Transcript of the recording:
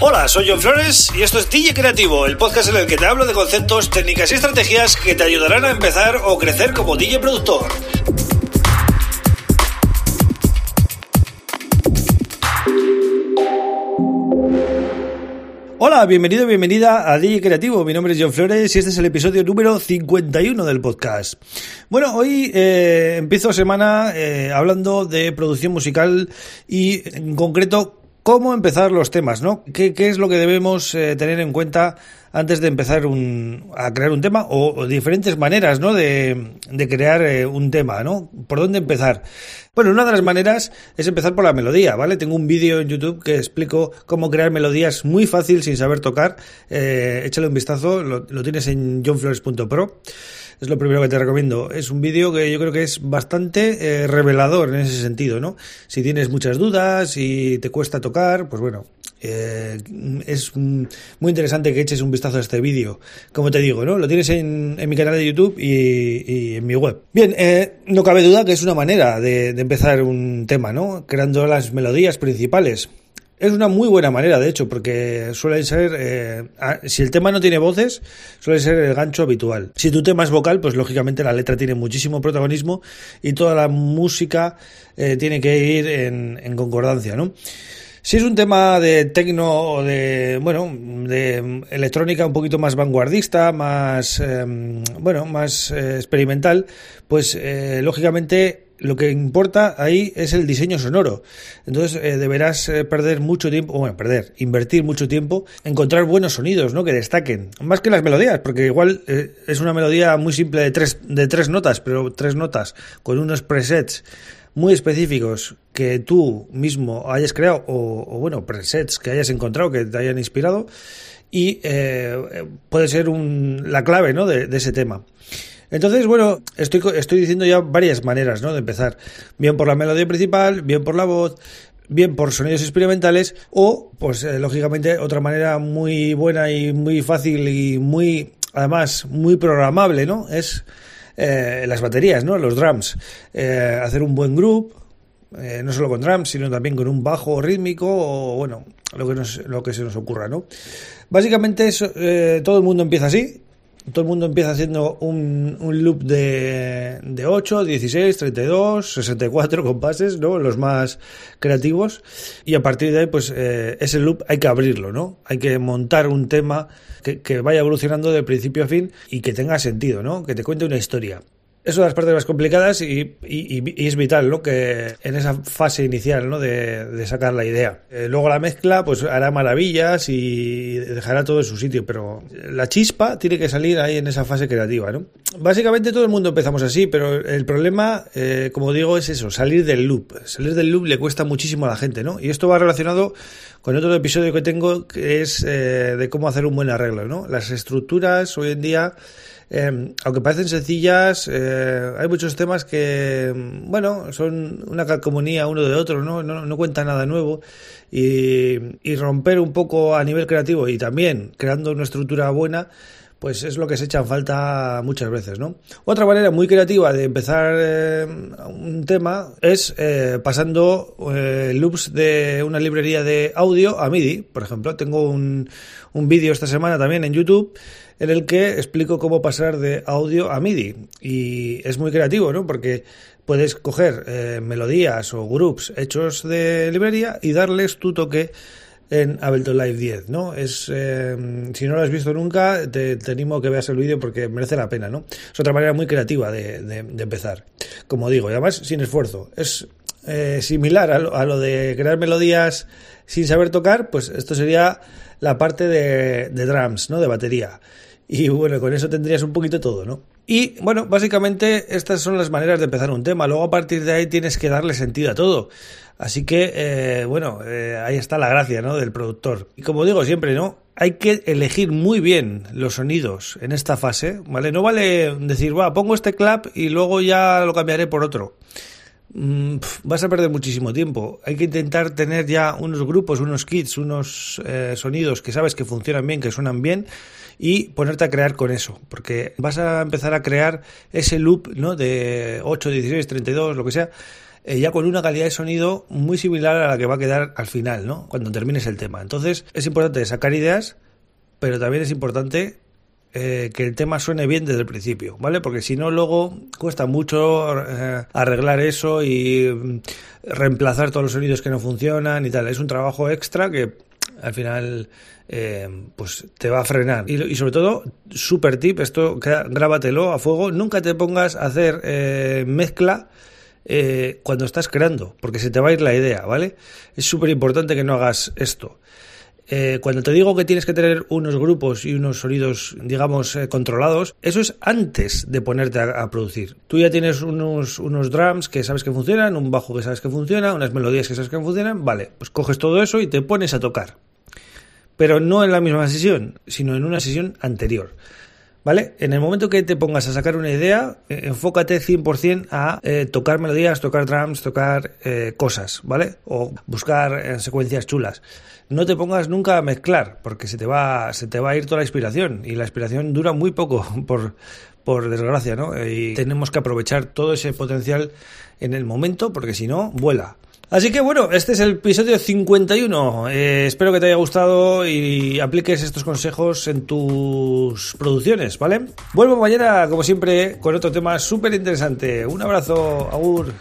Hola, soy John Flores y esto es DJ Creativo, el podcast en el que te hablo de conceptos, técnicas y estrategias que te ayudarán a empezar o crecer como DJ productor. Hola, bienvenido, bienvenida a DJ Creativo. Mi nombre es John Flores y este es el episodio número 51 del podcast. Bueno, hoy eh, empiezo semana eh, hablando de producción musical y en concreto cómo empezar los temas, ¿no? ¿Qué, es lo que debemos eh, tener en cuenta antes de empezar un, a crear un tema o, diferentes maneras, ¿no? De, de crear eh, un tema, ¿no? ¿Por dónde empezar? Bueno, una de las maneras es empezar por la melodía, ¿vale? Tengo un vídeo en YouTube que explico cómo crear melodías muy fácil sin saber tocar. Eh, échale un vistazo, lo, lo tienes en johnflores.pro es lo primero que te recomiendo. Es un vídeo que yo creo que es bastante eh, revelador en ese sentido, ¿no? Si tienes muchas dudas y te cuesta tocar, pues bueno, eh, es muy interesante que eches un vistazo a este vídeo. Como te digo, ¿no? Lo tienes en, mi canal de YouTube y, en mi web. Bien, eh, no cabe duda que es una manera de empezar un tema, ¿no? Creando las melodías principales. Es una muy buena manera, de hecho, porque suele ser, eh, si el tema no tiene voces, suele ser el gancho habitual. Si tu tema es vocal, pues lógicamente la letra tiene muchísimo protagonismo y toda la música eh, tiene que ir en, concordancia, ¿no? Si es un tema de tecno o de, bueno, de electrónica un poquito más vanguardista, más, em, bueno, más eh, experimental, pues lógicamente lo que importa ahí es el diseño sonoro. Entonces eh, deberás eh, perder mucho tiempo, bueno, perder, invertir mucho tiempo, encontrar buenos sonidos, ¿no? Que destaquen. Más que las melodías, porque igual eh, es una melodía muy simple de tres, de tres notas, pero tres notas con unos presets muy específicos que tú mismo hayas creado o, bueno, presets que hayas encontrado, que te hayan inspirado y puede ser un, la clave, ¿no? de ese tema. Entonces, bueno, estoy, estoy diciendo ya varias maneras ¿no? de empezar. Bien por la melodía principal, bien por la voz, bien por sonidos experimentales o, pues eh, lógicamente, otra manera muy buena y muy fácil y muy, además, muy programable, ¿no? Es eh, las baterías, ¿no? Los drums. Eh, hacer un buen group, no solo con drums, sino también con un bajo rítmico o, bueno, lo que, nos, lo que se nos ocurra, ¿no? Básicamente eso, todo el mundo empieza así, todo el mundo empieza haciendo un, un loop de, de 8, 16, 32, 64 compases, ¿no? Los más creativos. Y a partir de ahí, pues eh, ese loop hay que abrirlo, ¿no? Hay que montar un tema que, que vaya evolucionando de principio a fin y que tenga sentido, ¿no? Que te cuente una historia es una de las partes más complicadas y, es vital, ¿no? Que en esa fase inicial, ¿no? De, sacar la idea. Eh, luego la mezcla, pues hará maravillas y dejará todo en su sitio, pero la chispa tiene que salir ahí en esa fase creativa, ¿no? Básicamente todo el mundo empezamos así, pero el problema, eh, como digo, es eso, salir del loop. Salir del loop le cuesta muchísimo a la gente, ¿no? Y esto va relacionado con otro episodio que tengo, que es eh, de cómo hacer un buen arreglo, ¿no? Las estructuras hoy en día eh, aunque parecen sencillas, eh, hay muchos temas que, bueno, son una calcomanía uno de otro, ¿no? No, no cuenta nada nuevo. Y, y, romper un poco a nivel creativo y también creando una estructura buena, pues es lo que se echa en falta muchas veces, ¿no? Otra manera muy creativa de empezar eh, un tema es eh, pasando eh, loops de una librería de audio a MIDI, por ejemplo. Tengo un, un vídeo esta semana también en YouTube en el que explico cómo pasar de audio a MIDI. Y es muy creativo, ¿no? Porque puedes coger eh, melodías o groups hechos de librería y darles tu toque en Ableton Live 10, ¿no? Es, eh, si no lo has visto nunca, te, animo que veas el vídeo porque merece la pena, ¿no? Es otra manera muy creativa de, empezar, como digo, y además sin esfuerzo. Es eh, similar a lo, a lo, de crear melodías sin saber tocar, pues esto sería la parte de, de drums, ¿no? De batería. Y bueno, con eso tendrías un poquito todo, ¿no? Y bueno, básicamente estas son las maneras de empezar un tema. Luego a partir de ahí tienes que darle sentido a todo. Así que, eh, bueno, eh, ahí está la gracia, ¿no? Del productor. Y como digo siempre, ¿no? Hay que elegir muy bien los sonidos en esta fase, ¿vale? No vale decir, va, pongo este clap y luego ya lo cambiaré por otro. Mm, vas a perder muchísimo tiempo. Hay que intentar tener ya unos grupos, unos kits, unos eh, sonidos que sabes que funcionan bien, que suenan bien y ponerte a crear con eso, porque vas a empezar a crear ese loop ¿no? de 8, 16, 32, lo que sea, eh, ya con una calidad de sonido muy similar a la que va a quedar al final, ¿no? Cuando termines el tema. Entonces es importante sacar ideas, pero también es importante eh, que el tema suene bien desde el principio, ¿vale? Porque si no, luego cuesta mucho eh, arreglar eso y mm, reemplazar todos los sonidos que no funcionan y tal. Es un trabajo extra que al final eh, pues te va a frenar. Y, sobre todo, super tip, esto grábatelo a fuego, nunca te pongas a hacer eh, mezcla eh, cuando estás creando, porque se te va a ir la idea, ¿vale? Es súper importante que no hagas esto. Cuando te digo que tienes que tener unos grupos y unos sonidos, digamos, controlados, eso es antes de ponerte a, producir. Tú ya tienes unos, unos drums que sabes que funcionan, un bajo que sabes que funciona, unas melodías que sabes que funcionan, vale, pues coges todo eso y te pones a tocar pero no en la misma sesión, sino en una sesión anterior. ¿Vale? En el momento que te pongas a sacar una idea, eh, enfócate 100% a eh, tocar melodías, tocar drums, tocar eh, cosas, ¿vale? O buscar secuencias chulas. No te pongas nunca a mezclar, porque se te va, se te va a ir toda la inspiración. Y la inspiración dura muy poco, por, por desgracia, ¿no? Y tenemos que aprovechar todo ese potencial en el momento, porque si no, vuela. Así que bueno, este es el episodio 51. Eh, espero que te haya gustado y apliques estos consejos en tus producciones, ¿vale? Vuelvo mañana, como siempre, con otro tema súper interesante. Un abrazo, Agur.